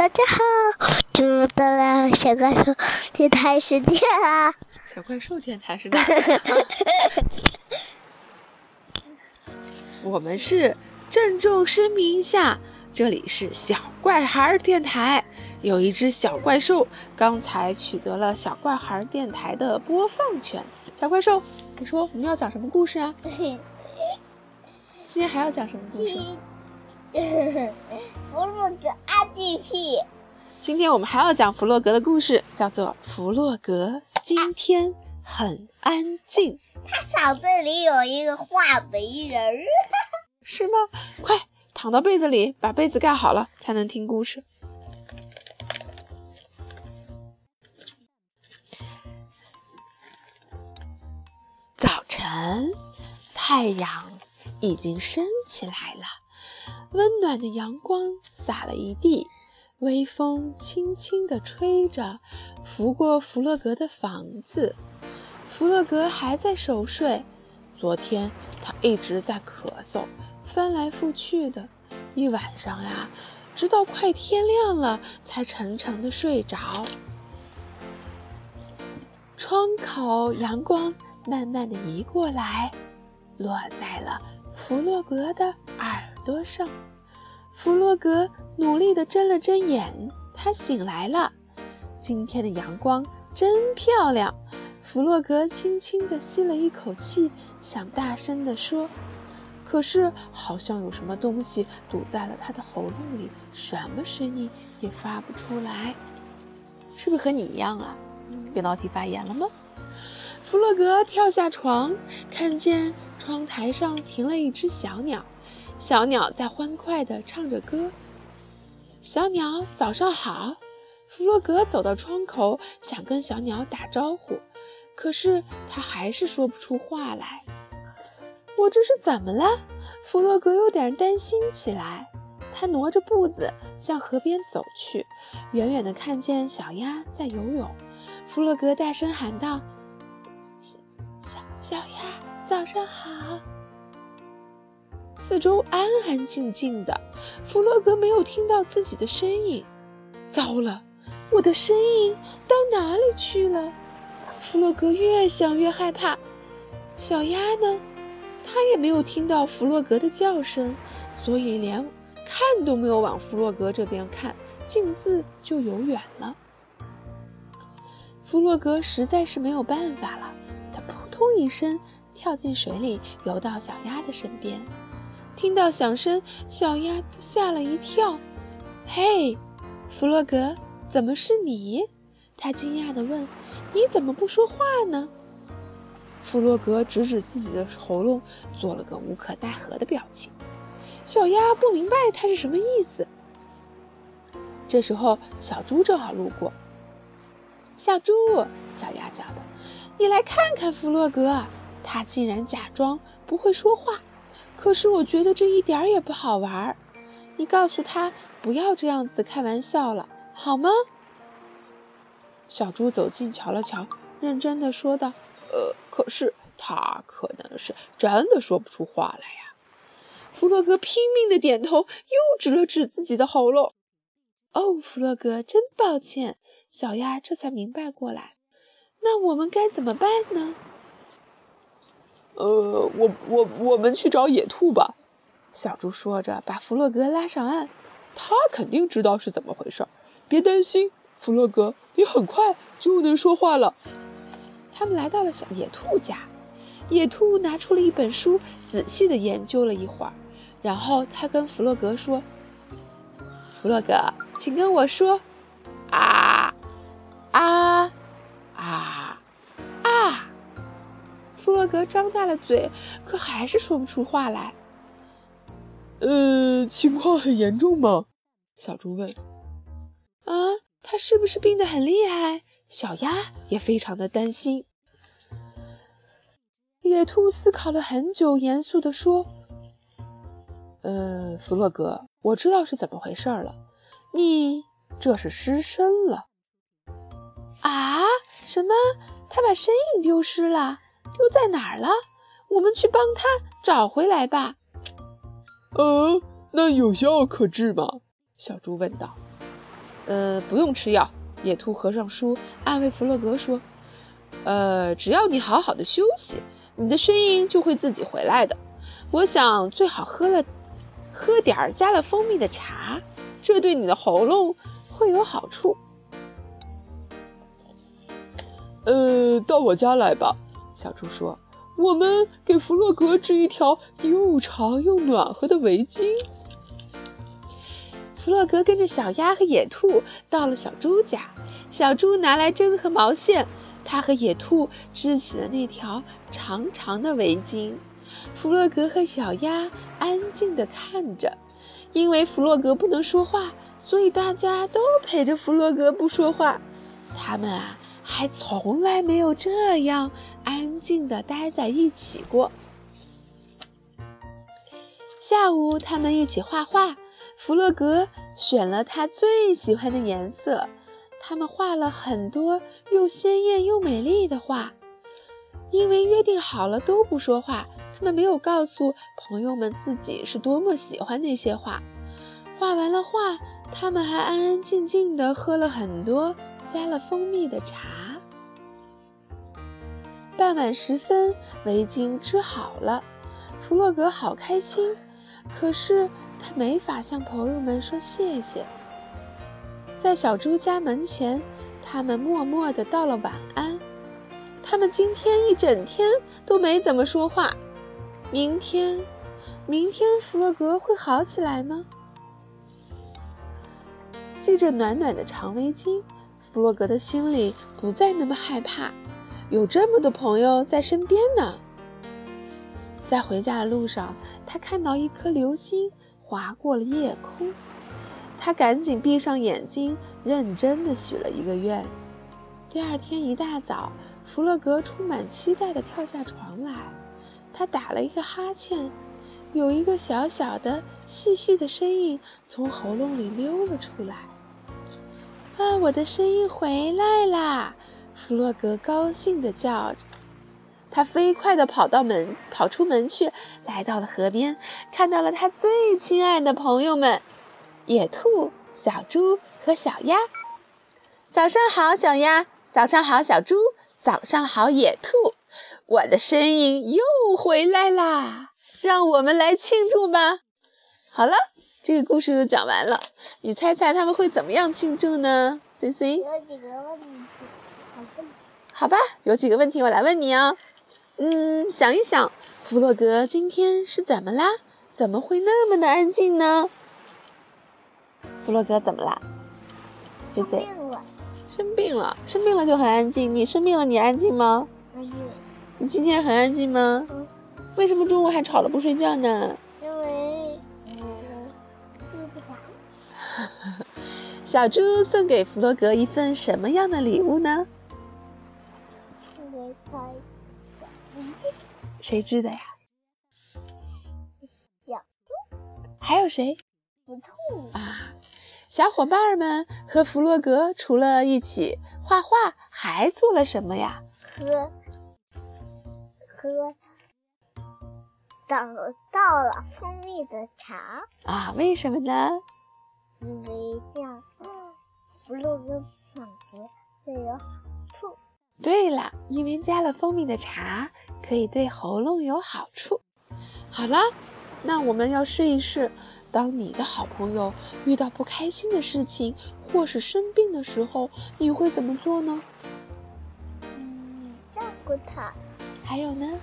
大家好，又到了小怪兽电台时间啦！小怪兽电台时间？我们是郑重声明一下，这里是小怪孩电台。有一只小怪兽刚才取得了小怪孩电台的播放权。小怪兽，你说我们要讲什么故事啊？今天还要讲什么故事？弗洛格 RGP。今天我们还要讲弗洛格的故事，叫做《弗洛格今天很安静》。他嗓子里有一个画眉人儿，是吗？快躺到被子里，把被子盖好了，才能听故事。早晨，太阳已经升起来了，温暖的阳光洒了一地。微风轻轻地吹着，拂过弗洛格的房子。弗洛格还在熟睡。昨天他一直在咳嗽，翻来覆去的，一晚上呀，直到快天亮了才沉沉的睡着。窗口阳光慢慢的移过来，落在了弗洛格的耳朵上。弗洛格努力地睁了睁眼，他醒来了。今天的阳光真漂亮。弗洛格轻轻地吸了一口气，想大声地说，可是好像有什么东西堵在了他的喉咙里，什么声音也发不出来。是不是和你一样啊？扁桃体发炎了吗？弗洛格跳下床，看见窗台上停了一只小鸟。小鸟在欢快地唱着歌。小鸟早上好，弗洛格走到窗口，想跟小鸟打招呼，可是他还是说不出话来。我这是怎么了？弗洛格有点担心起来。他挪着步子向河边走去，远远地看见小鸭在游泳。弗洛格大声喊道：“小小鸭，早上好。”四周安安静静的，弗洛格没有听到自己的声音。糟了，我的声音到哪里去了？弗洛格越想越害怕。小鸭呢？它也没有听到弗洛格的叫声，所以连看都没有往弗洛格这边看，径自就游远了。弗洛格实在是没有办法了，他扑通一声跳进水里，游到小鸭的身边。听到响声，小鸭子吓了一跳。“嘿，弗洛格，怎么是你？”他惊讶地问。“你怎么不说话呢？”弗洛格指指自己的喉咙，做了个无可奈何的表情。小鸭不明白他是什么意思。这时候，小猪正好路过。“小猪，小鸭叫道，你来看看弗洛格，他竟然假装不会说话。”可是我觉得这一点也不好玩儿，你告诉他不要这样子开玩笑了，好吗？小猪走近瞧了瞧，认真的说道：“呃，可是他可能是真的说不出话来呀。”弗洛格拼命的点头，又指了指自己的喉咙。哦，弗洛格，真抱歉。小鸭这才明白过来，那我们该怎么办呢？呃，我我我们去找野兔吧。”小猪说着，把弗洛格拉上岸。他肯定知道是怎么回事。别担心，弗洛格，你很快就能说话了。他们来到了小野兔家，野兔拿出了一本书，仔细的研究了一会儿，然后他跟弗洛格说：“弗洛格，请跟我说，啊格张大了嘴，可还是说不出话来。呃，情况很严重吗？小猪问。啊，他是不是病得很厉害？小鸭也非常的担心。野兔思考了很久，严肃地说：“呃，弗洛格，我知道是怎么回事了。你这是失身了。啊？什么？他把身影丢失了？”丢在哪儿了？我们去帮他找回来吧。呃，那有药可治吗？小猪问道。呃，不用吃药。野兔合上书，安慰弗洛格说：“呃，只要你好好的休息，你的声音就会自己回来的。我想最好喝了，喝点儿加了蜂蜜的茶，这对你的喉咙会有好处。”呃，到我家来吧，小猪说。我们给弗洛格织一条又长又暖和的围巾。弗洛格跟着小鸭和野兔到了小猪家，小猪拿来针和毛线，他和野兔织起了那条长长的围巾。弗洛格和小鸭安静地看着，因为弗洛格不能说话，所以大家都陪着弗洛格不说话。他们啊。还从来没有这样静地待在一起过。下午，他们一起画画。弗洛格选了他最喜欢的颜色，他们画了很多又鲜艳又美丽的画。因为约定好了都不说话，他们没有告诉朋友们自己是多么喜欢那些画。画完了画，他们还安安静静地喝了很多加了蜂蜜的茶。傍晚时分，围巾织好了，弗洛格好开心。可是他没法向朋友们说谢谢。在小猪家门前，他们默默地道了晚安。他们今天一整天都没怎么说话。明天，明天弗洛格会好起来吗？系着暖暖的长围巾，弗洛格的心里不再那么害怕。有这么多朋友在身边呢。在回家的路上，他看到一颗流星划过了夜空，他赶紧闭上眼睛，认真的许了一个愿。第二天一大早，弗洛格充满期待的跳下床来，他打了一个哈欠，有一个小小的、细细的声音从喉咙里溜了出来。啊，我的声音回来啦！弗洛格高兴地叫着，他飞快地跑到门，跑出门去，来到了河边，看到了他最亲爱的朋友们——野兔、小猪和小鸭。早上好，小鸭！早上好，小猪！早上好，野兔！我的声音又回来啦！让我们来庆祝吧！好了，这个故事就讲完了。你猜猜他们会怎么样庆祝呢？C C。有几个问题。好吧，有几个问题我来问你啊。嗯，想一想，弗洛格今天是怎么啦？怎么会那么的安静呢？弗洛格怎么啦？生病了。生病了，生病了就很安静。你生病了，你安静吗？安静。你今天很安静吗？嗯。为什么中午还吵了不睡觉呢？因为嗯，睡不着。小猪送给弗洛格一份什么样的礼物呢？谁织的呀？小猪。还有谁？小兔啊！小伙伴们和弗洛格除了一起画画，还做了什么呀？喝喝倒倒了蜂蜜的茶啊？为什么呢？因为这样弗洛格嗓子会有好处。对了，因为加了蜂蜜的茶，可以对喉咙有好处。好了，那我们要试一试，当你的好朋友遇到不开心的事情或是生病的时候，你会怎么做呢？嗯，照顾他。还有呢？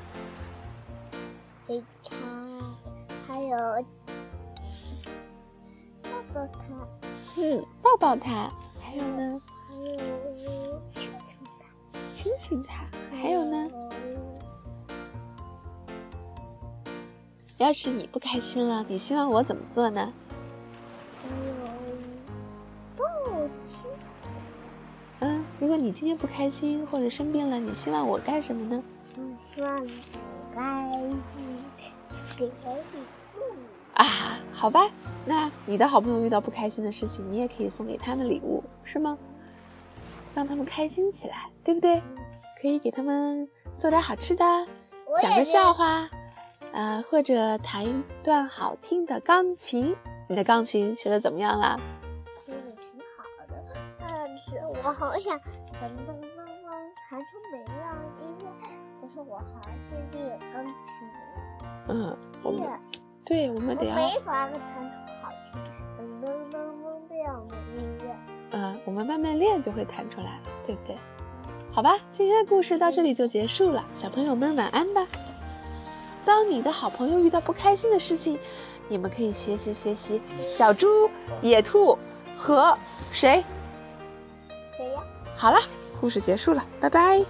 陪他，还有抱抱他。嗯，抱抱他。还有呢？还有。亲亲他，还有呢？要是你不开心了，你希望我怎么做呢？嗯，如果你今天不开心或者生病了，你希望我干什么呢？我希望你开心，给我礼物。啊，好吧，那你的好朋友遇到不开心的事情，你也可以送给他们礼物，是吗？让他们开心起来，对不对？可以给他们做点好吃的，讲个笑话，呃，或者弹一段好听的钢琴。你的钢琴学的怎么样啦？学的挺好的。但是我好想噔噔噔噔弹出美妙的音乐，可是我还现在有钢琴，嗯，我们对，我们得要，我没法弹出好听噔噔噔噔这样的音乐。嗯，我们慢慢练就会弹出来了，对不对？好吧，今天的故事到这里就结束了，小朋友们晚安吧。当你的好朋友遇到不开心的事情，你们可以学习学习小猪、野兔和谁？谁呀？好了，故事结束了，拜拜。